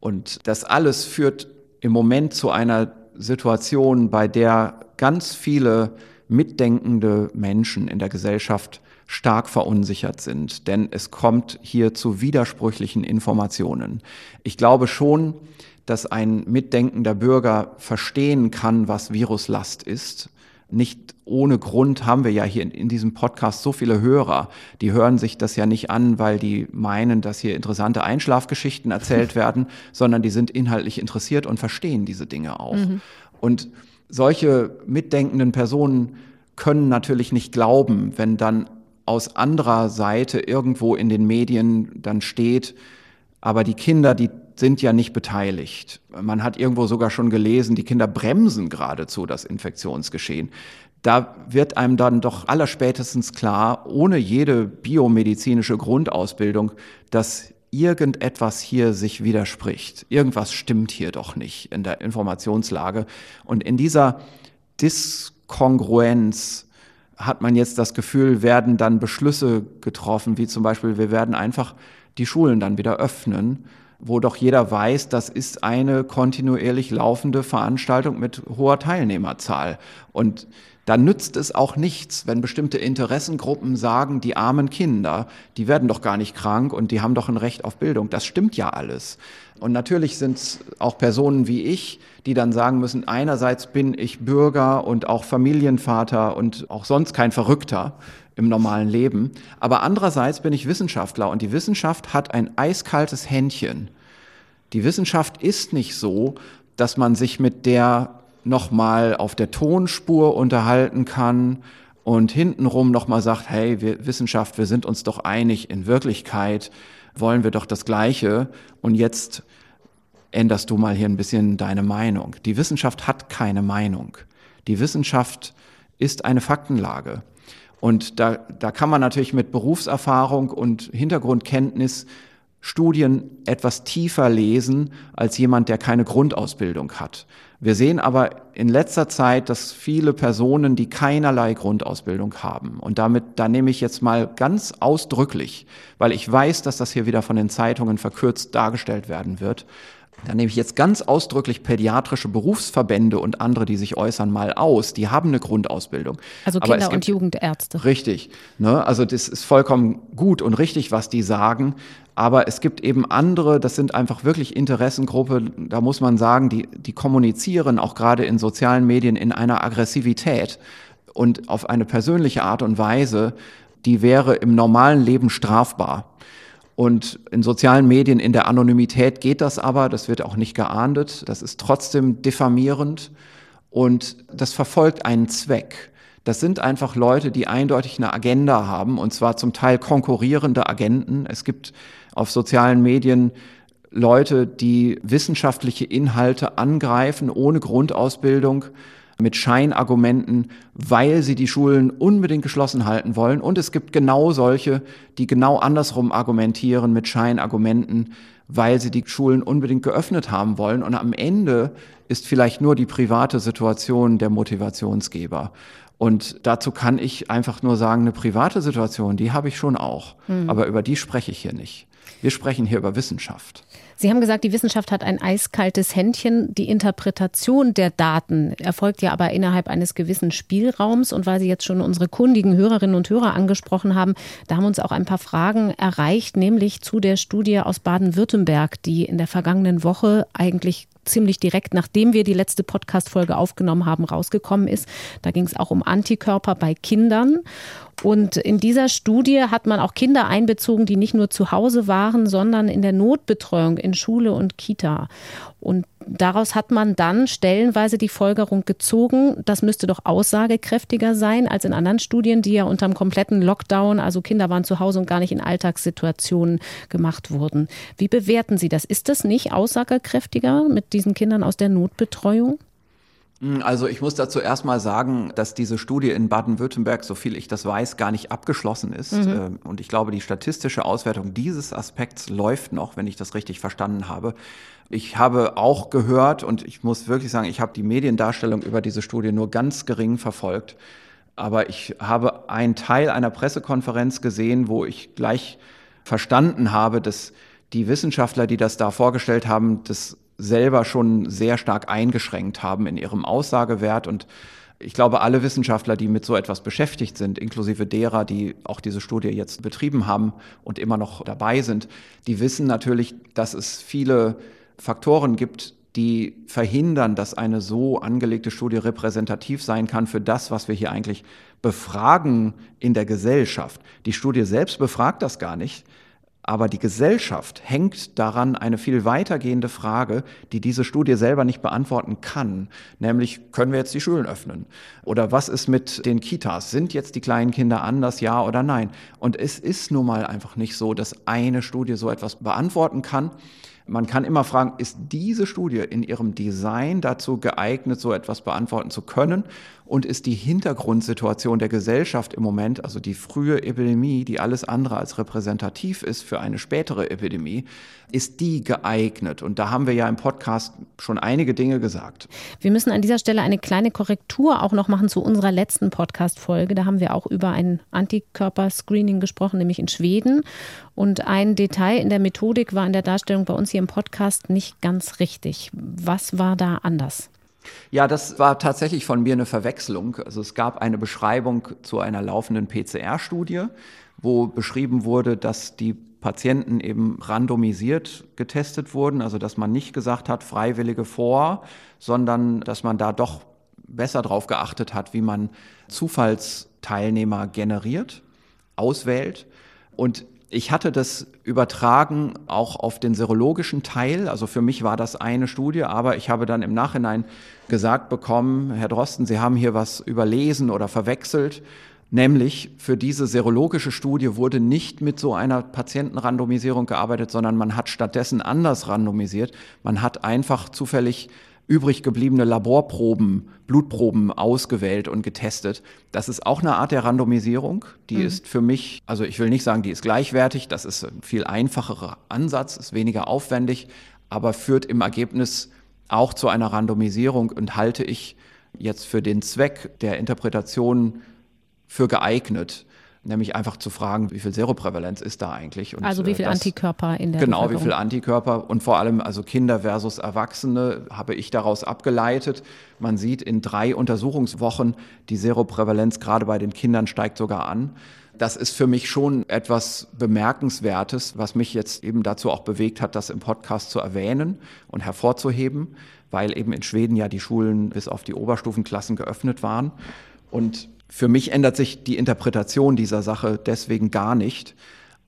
Und das alles führt im Moment zu einer Situation, bei der ganz viele mitdenkende Menschen in der Gesellschaft stark verunsichert sind, denn es kommt hier zu widersprüchlichen Informationen. Ich glaube schon, dass ein mitdenkender Bürger verstehen kann, was Viruslast ist. Nicht ohne Grund haben wir ja hier in, in, diesem Podcast so viele Hörer. Die hören sich das ja nicht an, weil die meinen, dass hier interessante Einschlafgeschichten erzählt werden, sondern die sind inhaltlich interessiert und verstehen diese Dinge auch. Mhm. Und solche mitdenkenden Personen können natürlich nicht glauben, wenn dann aus anderer Seite irgendwo in den Medien dann steht, aber die Kinder, die sind ja nicht beteiligt. Man hat irgendwo sogar schon gelesen, die Kinder bremsen geradezu das Infektionsgeschehen. Da wird einem dann doch allerspätestens klar, ohne jede biomedizinische Grundausbildung, dass irgendetwas hier sich widerspricht. Irgendwas stimmt hier doch nicht in der Informationslage. Und in dieser Diskongruenz hat man jetzt das Gefühl, werden dann Beschlüsse getroffen, wie zum Beispiel, wir werden einfach die Schulen dann wieder öffnen wo doch jeder weiß, das ist eine kontinuierlich laufende Veranstaltung mit hoher Teilnehmerzahl. Und da nützt es auch nichts, wenn bestimmte Interessengruppen sagen, die armen Kinder, die werden doch gar nicht krank und die haben doch ein Recht auf Bildung. Das stimmt ja alles. Und natürlich sind es auch Personen wie ich, die dann sagen müssen, einerseits bin ich Bürger und auch Familienvater und auch sonst kein Verrückter im normalen Leben. Aber andererseits bin ich Wissenschaftler und die Wissenschaft hat ein eiskaltes Händchen. Die Wissenschaft ist nicht so, dass man sich mit der nochmal auf der Tonspur unterhalten kann und hintenrum nochmal sagt, hey, wir, Wissenschaft, wir sind uns doch einig, in Wirklichkeit wollen wir doch das Gleiche und jetzt änderst du mal hier ein bisschen deine Meinung. Die Wissenschaft hat keine Meinung. Die Wissenschaft ist eine Faktenlage. Und da, da kann man natürlich mit Berufserfahrung und Hintergrundkenntnis Studien etwas tiefer lesen als jemand, der keine Grundausbildung hat. Wir sehen aber in letzter Zeit, dass viele Personen, die keinerlei Grundausbildung haben, und damit, da nehme ich jetzt mal ganz ausdrücklich, weil ich weiß, dass das hier wieder von den Zeitungen verkürzt dargestellt werden wird, da nehme ich jetzt ganz ausdrücklich pädiatrische Berufsverbände und andere, die sich äußern, mal aus. Die haben eine Grundausbildung. Also Kinder- gibt, und Jugendärzte. Richtig. Ne? Also das ist vollkommen gut und richtig, was die sagen. Aber es gibt eben andere, das sind einfach wirklich Interessengruppe, da muss man sagen, die, die kommunizieren auch gerade in sozialen Medien in einer Aggressivität und auf eine persönliche Art und Weise, die wäre im normalen Leben strafbar. Und in sozialen Medien, in der Anonymität geht das aber, das wird auch nicht geahndet, das ist trotzdem diffamierend und das verfolgt einen Zweck. Das sind einfach Leute, die eindeutig eine Agenda haben und zwar zum Teil konkurrierende Agenten. Es gibt auf sozialen Medien Leute, die wissenschaftliche Inhalte angreifen ohne Grundausbildung mit Scheinargumenten, weil sie die Schulen unbedingt geschlossen halten wollen. Und es gibt genau solche, die genau andersrum argumentieren mit Scheinargumenten, weil sie die Schulen unbedingt geöffnet haben wollen. Und am Ende ist vielleicht nur die private Situation der Motivationsgeber. Und dazu kann ich einfach nur sagen, eine private Situation, die habe ich schon auch. Mhm. Aber über die spreche ich hier nicht. Wir sprechen hier über Wissenschaft. Sie haben gesagt, die Wissenschaft hat ein eiskaltes Händchen. Die Interpretation der Daten erfolgt ja aber innerhalb eines gewissen Spielraums. Und weil Sie jetzt schon unsere kundigen Hörerinnen und Hörer angesprochen haben, da haben uns auch ein paar Fragen erreicht, nämlich zu der Studie aus Baden-Württemberg, die in der vergangenen Woche eigentlich ziemlich direkt, nachdem wir die letzte Podcast-Folge aufgenommen haben, rausgekommen ist. Da ging es auch um Antikörper bei Kindern. Und in dieser Studie hat man auch Kinder einbezogen, die nicht nur zu Hause waren, sondern in der Notbetreuung in Schule und Kita. Und daraus hat man dann stellenweise die Folgerung gezogen, das müsste doch aussagekräftiger sein als in anderen Studien, die ja unter einem kompletten Lockdown, also Kinder waren zu Hause und gar nicht in Alltagssituationen gemacht wurden. Wie bewerten Sie das? Ist das nicht aussagekräftiger mit diesen Kindern aus der Notbetreuung? Also ich muss dazu erstmal sagen, dass diese Studie in Baden-Württemberg, so viel ich das weiß, gar nicht abgeschlossen ist. Mhm. Ähm, und ich glaube, die statistische Auswertung dieses Aspekts läuft noch, wenn ich das richtig verstanden habe. Ich habe auch gehört und ich muss wirklich sagen, ich habe die Mediendarstellung über diese Studie nur ganz gering verfolgt. Aber ich habe einen Teil einer Pressekonferenz gesehen, wo ich gleich verstanden habe, dass die Wissenschaftler, die das da vorgestellt haben, das selber schon sehr stark eingeschränkt haben in ihrem Aussagewert und ich glaube, alle Wissenschaftler, die mit so etwas beschäftigt sind, inklusive derer, die auch diese Studie jetzt betrieben haben und immer noch dabei sind, die wissen natürlich, dass es viele Faktoren gibt, die verhindern, dass eine so angelegte Studie repräsentativ sein kann für das, was wir hier eigentlich befragen in der Gesellschaft. Die Studie selbst befragt das gar nicht. Aber die Gesellschaft hängt daran eine viel weitergehende Frage, die diese Studie selber nicht beantworten kann. Nämlich, können wir jetzt die Schulen öffnen? Oder was ist mit den Kitas? Sind jetzt die kleinen Kinder anders, ja oder nein? Und es ist nun mal einfach nicht so, dass eine Studie so etwas beantworten kann. Man kann immer fragen, ist diese Studie in ihrem Design dazu geeignet, so etwas beantworten zu können? Und ist die Hintergrundsituation der Gesellschaft im Moment, also die frühe Epidemie, die alles andere als repräsentativ ist für eine spätere Epidemie, ist die geeignet? Und da haben wir ja im Podcast schon einige Dinge gesagt. Wir müssen an dieser Stelle eine kleine Korrektur auch noch machen zu unserer letzten Podcast-Folge. Da haben wir auch über ein Antikörperscreening gesprochen, nämlich in Schweden. Und ein Detail in der Methodik war in der Darstellung bei uns hier im Podcast nicht ganz richtig. Was war da anders? Ja, das war tatsächlich von mir eine Verwechslung. Also es gab eine Beschreibung zu einer laufenden PCR-Studie, wo beschrieben wurde, dass die Patienten eben randomisiert getestet wurden, also dass man nicht gesagt hat, Freiwillige vor, sondern dass man da doch besser drauf geachtet hat, wie man Zufallsteilnehmer generiert, auswählt. Und ich hatte das übertragen auch auf den serologischen Teil. Also für mich war das eine Studie, aber ich habe dann im Nachhinein gesagt bekommen, Herr Drosten, Sie haben hier was überlesen oder verwechselt. Nämlich für diese serologische Studie wurde nicht mit so einer Patientenrandomisierung gearbeitet, sondern man hat stattdessen anders randomisiert. Man hat einfach zufällig übrig gebliebene Laborproben, Blutproben ausgewählt und getestet. Das ist auch eine Art der Randomisierung. Die mhm. ist für mich, also ich will nicht sagen, die ist gleichwertig. Das ist ein viel einfacherer Ansatz, ist weniger aufwendig, aber führt im Ergebnis auch zu einer Randomisierung und halte ich jetzt für den Zweck der Interpretation für geeignet nämlich einfach zu fragen, wie viel Seroprävalenz ist da eigentlich? Und also wie viel das, Antikörper in der Genau, wie viel Antikörper und vor allem also Kinder versus Erwachsene habe ich daraus abgeleitet. Man sieht in drei Untersuchungswochen, die Seroprävalenz gerade bei den Kindern steigt sogar an. Das ist für mich schon etwas Bemerkenswertes, was mich jetzt eben dazu auch bewegt hat, das im Podcast zu erwähnen und hervorzuheben, weil eben in Schweden ja die Schulen bis auf die Oberstufenklassen geöffnet waren. Und für mich ändert sich die Interpretation dieser Sache deswegen gar nicht.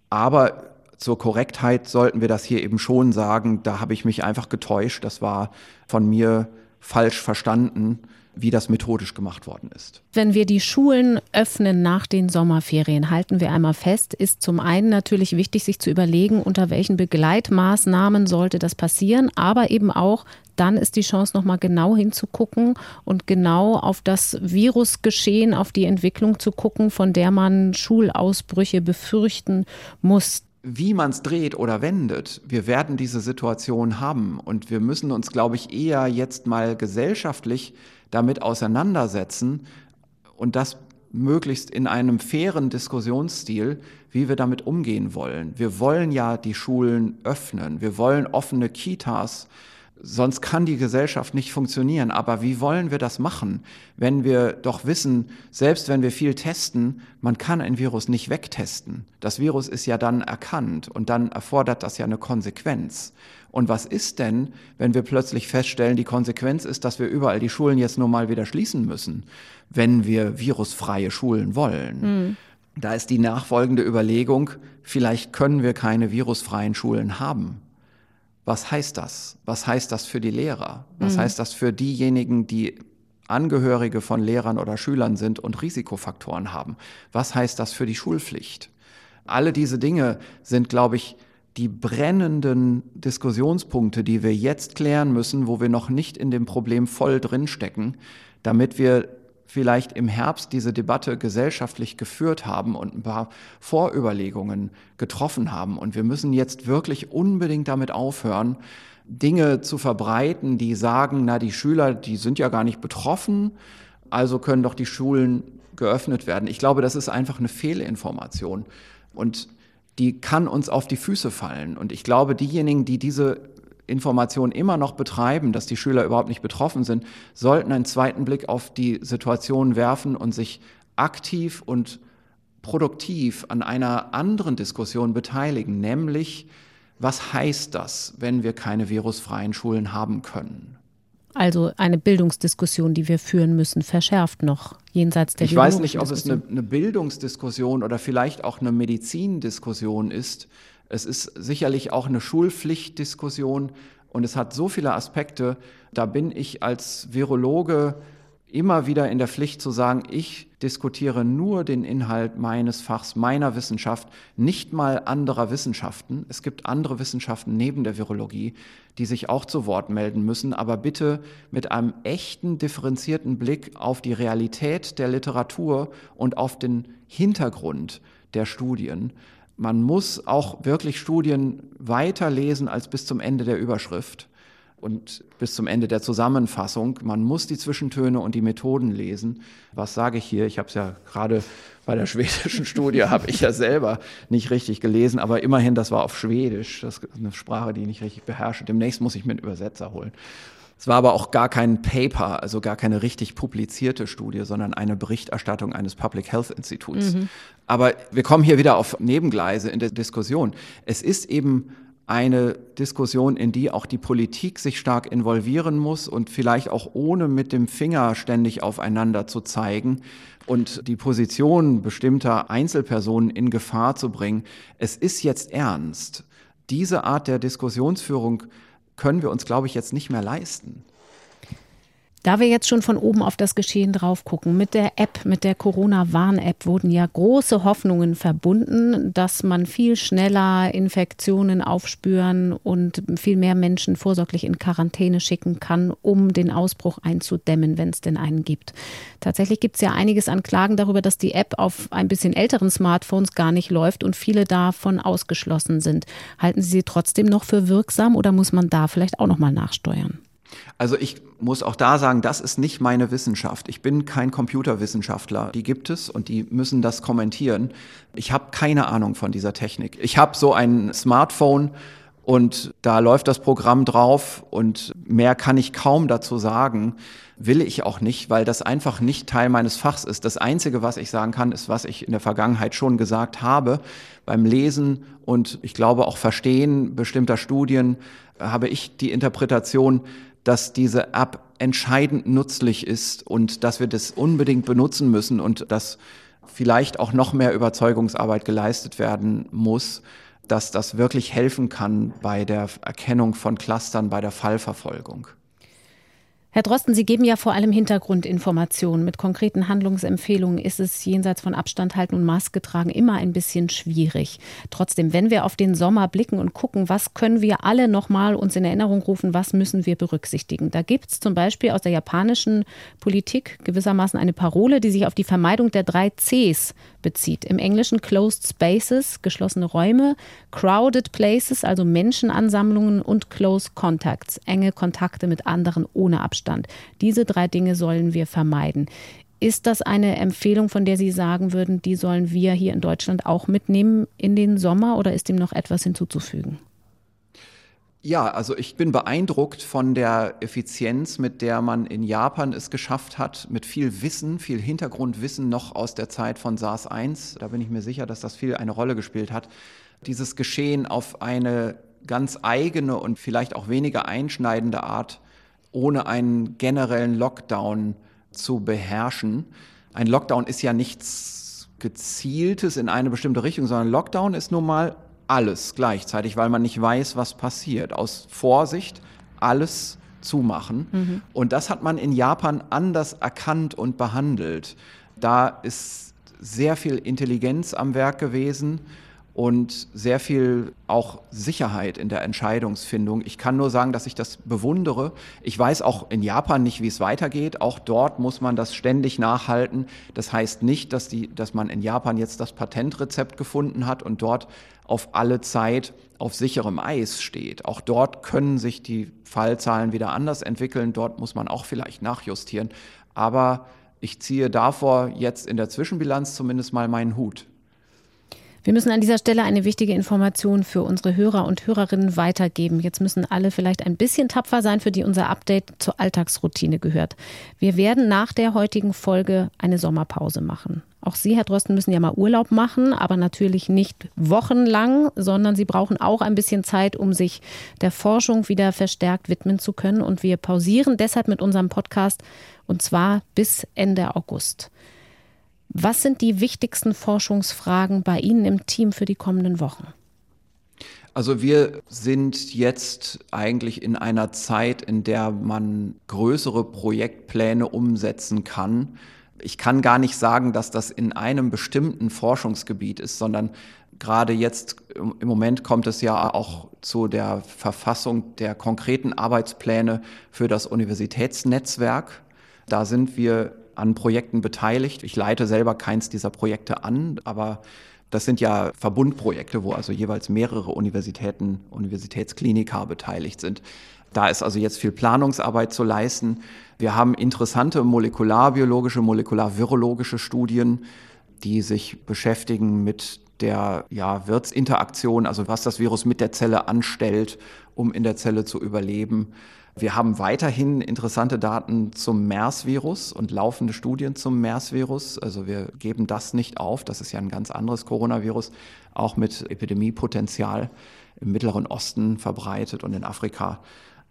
Aber zur Korrektheit sollten wir das hier eben schon sagen. Da habe ich mich einfach getäuscht. Das war von mir falsch verstanden. Wie das methodisch gemacht worden ist. Wenn wir die Schulen öffnen nach den Sommerferien, halten wir einmal fest, ist zum einen natürlich wichtig, sich zu überlegen, unter welchen Begleitmaßnahmen sollte das passieren, aber eben auch, dann ist die Chance, nochmal genau hinzugucken und genau auf das Virusgeschehen, auf die Entwicklung zu gucken, von der man Schulausbrüche befürchten muss wie man es dreht oder wendet, wir werden diese Situation haben und wir müssen uns, glaube ich, eher jetzt mal gesellschaftlich damit auseinandersetzen und das möglichst in einem fairen Diskussionsstil, wie wir damit umgehen wollen. Wir wollen ja die Schulen öffnen, wir wollen offene Kitas, Sonst kann die Gesellschaft nicht funktionieren. Aber wie wollen wir das machen, wenn wir doch wissen, selbst wenn wir viel testen, man kann ein Virus nicht wegtesten. Das Virus ist ja dann erkannt und dann erfordert das ja eine Konsequenz. Und was ist denn, wenn wir plötzlich feststellen, die Konsequenz ist, dass wir überall die Schulen jetzt nur mal wieder schließen müssen, wenn wir virusfreie Schulen wollen? Mhm. Da ist die nachfolgende Überlegung, vielleicht können wir keine virusfreien Schulen haben was heißt das? Was heißt das für die Lehrer? Was mhm. heißt das für diejenigen, die Angehörige von Lehrern oder Schülern sind und Risikofaktoren haben? Was heißt das für die Schulpflicht? Alle diese Dinge sind, glaube ich, die brennenden Diskussionspunkte, die wir jetzt klären müssen, wo wir noch nicht in dem Problem voll drinstecken, damit wir vielleicht im Herbst diese Debatte gesellschaftlich geführt haben und ein paar Vorüberlegungen getroffen haben. Und wir müssen jetzt wirklich unbedingt damit aufhören, Dinge zu verbreiten, die sagen, na, die Schüler, die sind ja gar nicht betroffen, also können doch die Schulen geöffnet werden. Ich glaube, das ist einfach eine Fehlinformation. Und die kann uns auf die Füße fallen. Und ich glaube, diejenigen, die diese Information immer noch betreiben, dass die Schüler überhaupt nicht betroffen sind, sollten einen zweiten Blick auf die Situation werfen und sich aktiv und produktiv an einer anderen Diskussion beteiligen, nämlich was heißt das, wenn wir keine virusfreien Schulen haben können? Also eine Bildungsdiskussion, die wir führen müssen, verschärft noch jenseits der Ich weiß nicht, ob es eine, eine Bildungsdiskussion oder vielleicht auch eine Medizindiskussion ist. Es ist sicherlich auch eine Schulpflichtdiskussion und es hat so viele Aspekte. Da bin ich als Virologe immer wieder in der Pflicht zu sagen, ich diskutiere nur den Inhalt meines Fachs, meiner Wissenschaft, nicht mal anderer Wissenschaften. Es gibt andere Wissenschaften neben der Virologie, die sich auch zu Wort melden müssen, aber bitte mit einem echten, differenzierten Blick auf die Realität der Literatur und auf den Hintergrund der Studien. Man muss auch wirklich Studien weiterlesen als bis zum Ende der Überschrift und bis zum Ende der Zusammenfassung. Man muss die Zwischentöne und die Methoden lesen. Was sage ich hier? Ich habe es ja gerade bei der schwedischen Studie, habe ich ja selber nicht richtig gelesen, aber immerhin, das war auf Schwedisch. Das ist eine Sprache, die ich nicht richtig beherrsche. Demnächst muss ich mir einen Übersetzer holen. Es war aber auch gar kein Paper, also gar keine richtig publizierte Studie, sondern eine Berichterstattung eines Public Health Instituts. Mhm. Aber wir kommen hier wieder auf Nebengleise in der Diskussion. Es ist eben eine Diskussion, in die auch die Politik sich stark involvieren muss und vielleicht auch ohne mit dem Finger ständig aufeinander zu zeigen und die Position bestimmter Einzelpersonen in Gefahr zu bringen. Es ist jetzt ernst. Diese Art der Diskussionsführung können wir uns, glaube ich, jetzt nicht mehr leisten. Da wir jetzt schon von oben auf das Geschehen drauf gucken, mit der App, mit der Corona-Warn-App wurden ja große Hoffnungen verbunden, dass man viel schneller Infektionen aufspüren und viel mehr Menschen vorsorglich in Quarantäne schicken kann, um den Ausbruch einzudämmen, wenn es denn einen gibt. Tatsächlich gibt es ja einiges an Klagen darüber, dass die App auf ein bisschen älteren Smartphones gar nicht läuft und viele davon ausgeschlossen sind. Halten Sie sie trotzdem noch für wirksam oder muss man da vielleicht auch noch mal nachsteuern? Also ich muss auch da sagen, das ist nicht meine Wissenschaft. Ich bin kein Computerwissenschaftler. Die gibt es und die müssen das kommentieren. Ich habe keine Ahnung von dieser Technik. Ich habe so ein Smartphone und da läuft das Programm drauf und mehr kann ich kaum dazu sagen. Will ich auch nicht, weil das einfach nicht Teil meines Fachs ist. Das Einzige, was ich sagen kann, ist, was ich in der Vergangenheit schon gesagt habe. Beim Lesen und ich glaube auch Verstehen bestimmter Studien habe ich die Interpretation, dass diese App entscheidend nützlich ist und dass wir das unbedingt benutzen müssen und dass vielleicht auch noch mehr Überzeugungsarbeit geleistet werden muss, dass das wirklich helfen kann bei der Erkennung von Clustern, bei der Fallverfolgung. Herr Drosten, Sie geben ja vor allem Hintergrundinformationen. Mit konkreten Handlungsempfehlungen ist es jenseits von Abstand halten und Maske tragen immer ein bisschen schwierig. Trotzdem, wenn wir auf den Sommer blicken und gucken, was können wir alle nochmal uns in Erinnerung rufen, was müssen wir berücksichtigen? Da gibt es zum Beispiel aus der japanischen Politik gewissermaßen eine Parole, die sich auf die Vermeidung der drei Cs bezieht. Im Englischen Closed Spaces, geschlossene Räume, Crowded Places, also Menschenansammlungen und Close Contacts, enge Kontakte mit anderen ohne Abstand. Abstand. Diese drei Dinge sollen wir vermeiden. Ist das eine Empfehlung, von der Sie sagen würden, die sollen wir hier in Deutschland auch mitnehmen in den Sommer oder ist dem noch etwas hinzuzufügen? Ja, also ich bin beeindruckt von der Effizienz, mit der man in Japan es geschafft hat, mit viel Wissen, viel Hintergrundwissen noch aus der Zeit von SARS-1, da bin ich mir sicher, dass das viel eine Rolle gespielt hat, dieses Geschehen auf eine ganz eigene und vielleicht auch weniger einschneidende Art ohne einen generellen Lockdown zu beherrschen. Ein Lockdown ist ja nichts Gezieltes in eine bestimmte Richtung, sondern Lockdown ist nun mal alles gleichzeitig, weil man nicht weiß, was passiert. Aus Vorsicht alles zumachen. Mhm. Und das hat man in Japan anders erkannt und behandelt. Da ist sehr viel Intelligenz am Werk gewesen und sehr viel auch Sicherheit in der Entscheidungsfindung. Ich kann nur sagen, dass ich das bewundere. Ich weiß auch in Japan nicht, wie es weitergeht. Auch dort muss man das ständig nachhalten. Das heißt nicht, dass, die, dass man in Japan jetzt das Patentrezept gefunden hat und dort auf alle Zeit auf sicherem Eis steht. Auch dort können sich die Fallzahlen wieder anders entwickeln. Dort muss man auch vielleicht nachjustieren. Aber ich ziehe davor jetzt in der Zwischenbilanz zumindest mal meinen Hut. Wir müssen an dieser Stelle eine wichtige Information für unsere Hörer und Hörerinnen weitergeben. Jetzt müssen alle vielleicht ein bisschen tapfer sein, für die unser Update zur Alltagsroutine gehört. Wir werden nach der heutigen Folge eine Sommerpause machen. Auch Sie, Herr Drosten, müssen ja mal Urlaub machen, aber natürlich nicht wochenlang, sondern Sie brauchen auch ein bisschen Zeit, um sich der Forschung wieder verstärkt widmen zu können. Und wir pausieren deshalb mit unserem Podcast und zwar bis Ende August. Was sind die wichtigsten Forschungsfragen bei Ihnen im Team für die kommenden Wochen? Also wir sind jetzt eigentlich in einer Zeit, in der man größere Projektpläne umsetzen kann. Ich kann gar nicht sagen, dass das in einem bestimmten Forschungsgebiet ist, sondern gerade jetzt im Moment kommt es ja auch zu der Verfassung der konkreten Arbeitspläne für das Universitätsnetzwerk. Da sind wir an Projekten beteiligt. Ich leite selber keins dieser Projekte an, aber das sind ja Verbundprojekte, wo also jeweils mehrere Universitäten, Universitätskliniker beteiligt sind. Da ist also jetzt viel Planungsarbeit zu leisten. Wir haben interessante molekularbiologische, molekularvirologische Studien, die sich beschäftigen mit der ja, Wirtsinteraktion, also was das Virus mit der Zelle anstellt, um in der Zelle zu überleben. Wir haben weiterhin interessante Daten zum MERS-Virus und laufende Studien zum MERS-Virus. Also wir geben das nicht auf. Das ist ja ein ganz anderes Coronavirus, auch mit Epidemiepotenzial im Mittleren Osten verbreitet und in Afrika.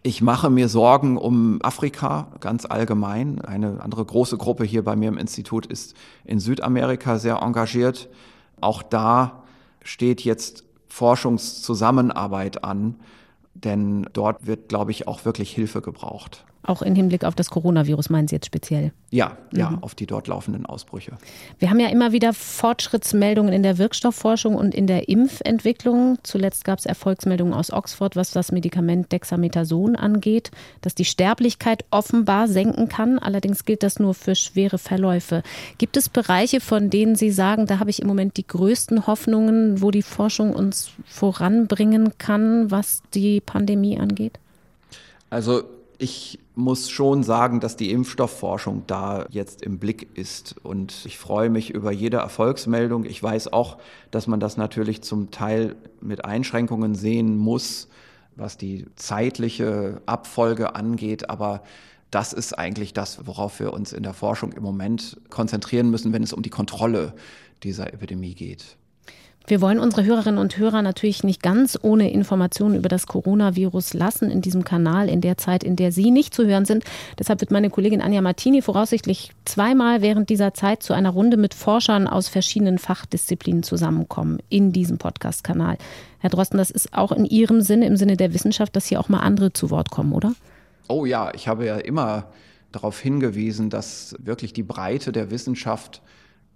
Ich mache mir Sorgen um Afrika ganz allgemein. Eine andere große Gruppe hier bei mir im Institut ist in Südamerika sehr engagiert. Auch da steht jetzt Forschungszusammenarbeit an denn dort wird, glaube ich, auch wirklich Hilfe gebraucht. Auch im Hinblick auf das Coronavirus meinen Sie jetzt speziell? Ja, ja, mhm. auf die dort laufenden Ausbrüche. Wir haben ja immer wieder Fortschrittsmeldungen in der Wirkstoffforschung und in der Impfentwicklung. Zuletzt gab es Erfolgsmeldungen aus Oxford, was das Medikament Dexamethason angeht, das die Sterblichkeit offenbar senken kann. Allerdings gilt das nur für schwere Verläufe. Gibt es Bereiche, von denen Sie sagen, da habe ich im Moment die größten Hoffnungen, wo die Forschung uns voranbringen kann, was die Pandemie angeht? Also ich muss schon sagen, dass die Impfstoffforschung da jetzt im Blick ist. Und ich freue mich über jede Erfolgsmeldung. Ich weiß auch, dass man das natürlich zum Teil mit Einschränkungen sehen muss, was die zeitliche Abfolge angeht. Aber das ist eigentlich das, worauf wir uns in der Forschung im Moment konzentrieren müssen, wenn es um die Kontrolle dieser Epidemie geht. Wir wollen unsere Hörerinnen und Hörer natürlich nicht ganz ohne Informationen über das Coronavirus lassen in diesem Kanal in der Zeit, in der Sie nicht zu hören sind. Deshalb wird meine Kollegin Anja Martini voraussichtlich zweimal während dieser Zeit zu einer Runde mit Forschern aus verschiedenen Fachdisziplinen zusammenkommen in diesem Podcast-Kanal. Herr Drosten, das ist auch in Ihrem Sinne, im Sinne der Wissenschaft, dass hier auch mal andere zu Wort kommen, oder? Oh ja, ich habe ja immer darauf hingewiesen, dass wirklich die Breite der Wissenschaft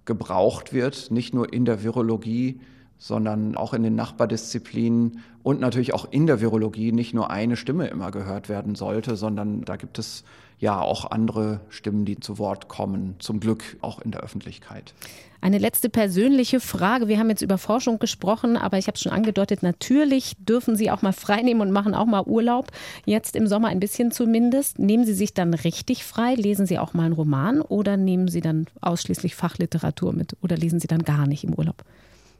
gebraucht wird, nicht nur in der Virologie, sondern auch in den Nachbardisziplinen und natürlich auch in der Virologie nicht nur eine Stimme immer gehört werden sollte, sondern da gibt es ja auch andere Stimmen, die zu Wort kommen, zum Glück auch in der Öffentlichkeit. Eine letzte persönliche Frage. Wir haben jetzt über Forschung gesprochen, aber ich habe es schon angedeutet, natürlich dürfen Sie auch mal freinehmen und machen auch mal Urlaub. Jetzt im Sommer ein bisschen zumindest. Nehmen Sie sich dann richtig frei? Lesen Sie auch mal einen Roman oder nehmen Sie dann ausschließlich Fachliteratur mit oder lesen Sie dann gar nicht im Urlaub?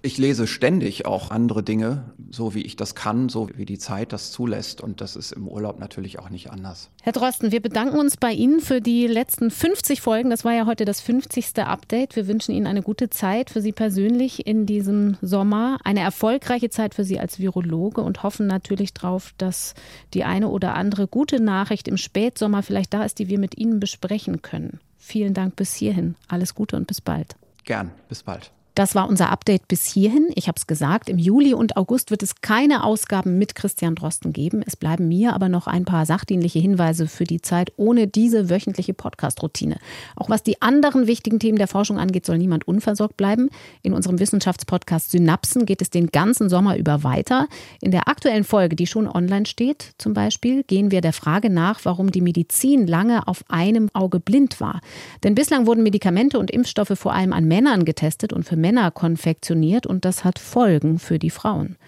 Ich lese ständig auch andere Dinge, so wie ich das kann, so wie die Zeit das zulässt. Und das ist im Urlaub natürlich auch nicht anders. Herr Drosten, wir bedanken uns bei Ihnen für die letzten 50 Folgen. Das war ja heute das 50. Update. Wir wünschen Ihnen eine gute Zeit für Sie persönlich in diesem Sommer, eine erfolgreiche Zeit für Sie als Virologe und hoffen natürlich darauf, dass die eine oder andere gute Nachricht im Spätsommer vielleicht da ist, die wir mit Ihnen besprechen können. Vielen Dank bis hierhin. Alles Gute und bis bald. Gern, bis bald. Das war unser Update bis hierhin. Ich habe es gesagt, im Juli und August wird es keine Ausgaben mit Christian Drosten geben. Es bleiben mir aber noch ein paar sachdienliche Hinweise für die Zeit ohne diese wöchentliche Podcast-Routine. Auch was die anderen wichtigen Themen der Forschung angeht, soll niemand unversorgt bleiben. In unserem Wissenschaftspodcast Synapsen geht es den ganzen Sommer über weiter. In der aktuellen Folge, die schon online steht, zum Beispiel, gehen wir der Frage nach, warum die Medizin lange auf einem Auge blind war. Denn bislang wurden Medikamente und Impfstoffe vor allem an Männern getestet und für Männer Männer konfektioniert und das hat Folgen für die Frauen.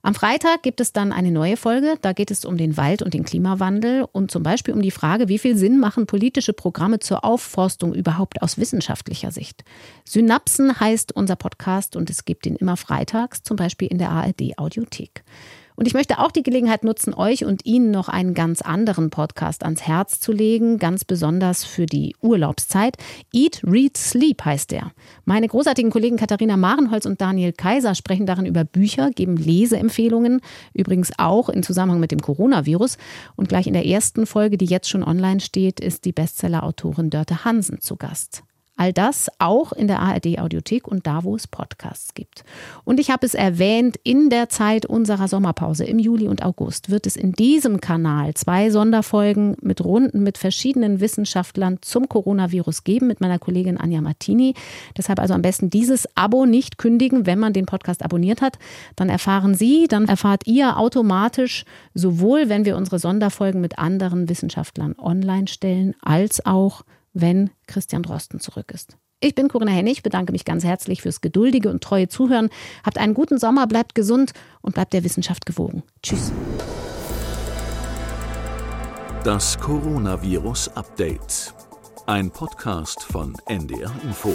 Am Freitag gibt es dann eine neue Folge. Da geht es um den Wald und den Klimawandel und zum Beispiel um die Frage, wie viel Sinn machen politische Programme zur Aufforstung überhaupt aus wissenschaftlicher Sicht. Synapsen heißt unser Podcast und es gibt ihn immer freitags, zum Beispiel in der ARD Audiothek. Und ich möchte auch die Gelegenheit nutzen, euch und Ihnen noch einen ganz anderen Podcast ans Herz zu legen, ganz besonders für die Urlaubszeit. Eat, Read, Sleep heißt der. Meine großartigen Kollegen Katharina Marenholz und Daniel Kaiser sprechen darin über Bücher, geben Leseempfehlungen, übrigens auch in Zusammenhang mit dem Coronavirus. Und gleich in der ersten Folge, die jetzt schon online steht, ist die Bestseller-Autorin Dörte Hansen zu Gast. All das auch in der ARD Audiothek und da, wo es Podcasts gibt. Und ich habe es erwähnt, in der Zeit unserer Sommerpause im Juli und August wird es in diesem Kanal zwei Sonderfolgen mit Runden mit verschiedenen Wissenschaftlern zum Coronavirus geben mit meiner Kollegin Anja Martini. Deshalb also am besten dieses Abo nicht kündigen, wenn man den Podcast abonniert hat. Dann erfahren Sie, dann erfahrt ihr automatisch sowohl, wenn wir unsere Sonderfolgen mit anderen Wissenschaftlern online stellen, als auch wenn Christian Drosten zurück ist. Ich bin Corinna Hennig, bedanke mich ganz herzlich fürs geduldige und treue Zuhören. Habt einen guten Sommer, bleibt gesund und bleibt der Wissenschaft gewogen. Tschüss. Das Coronavirus Update. Ein Podcast von NDR Info.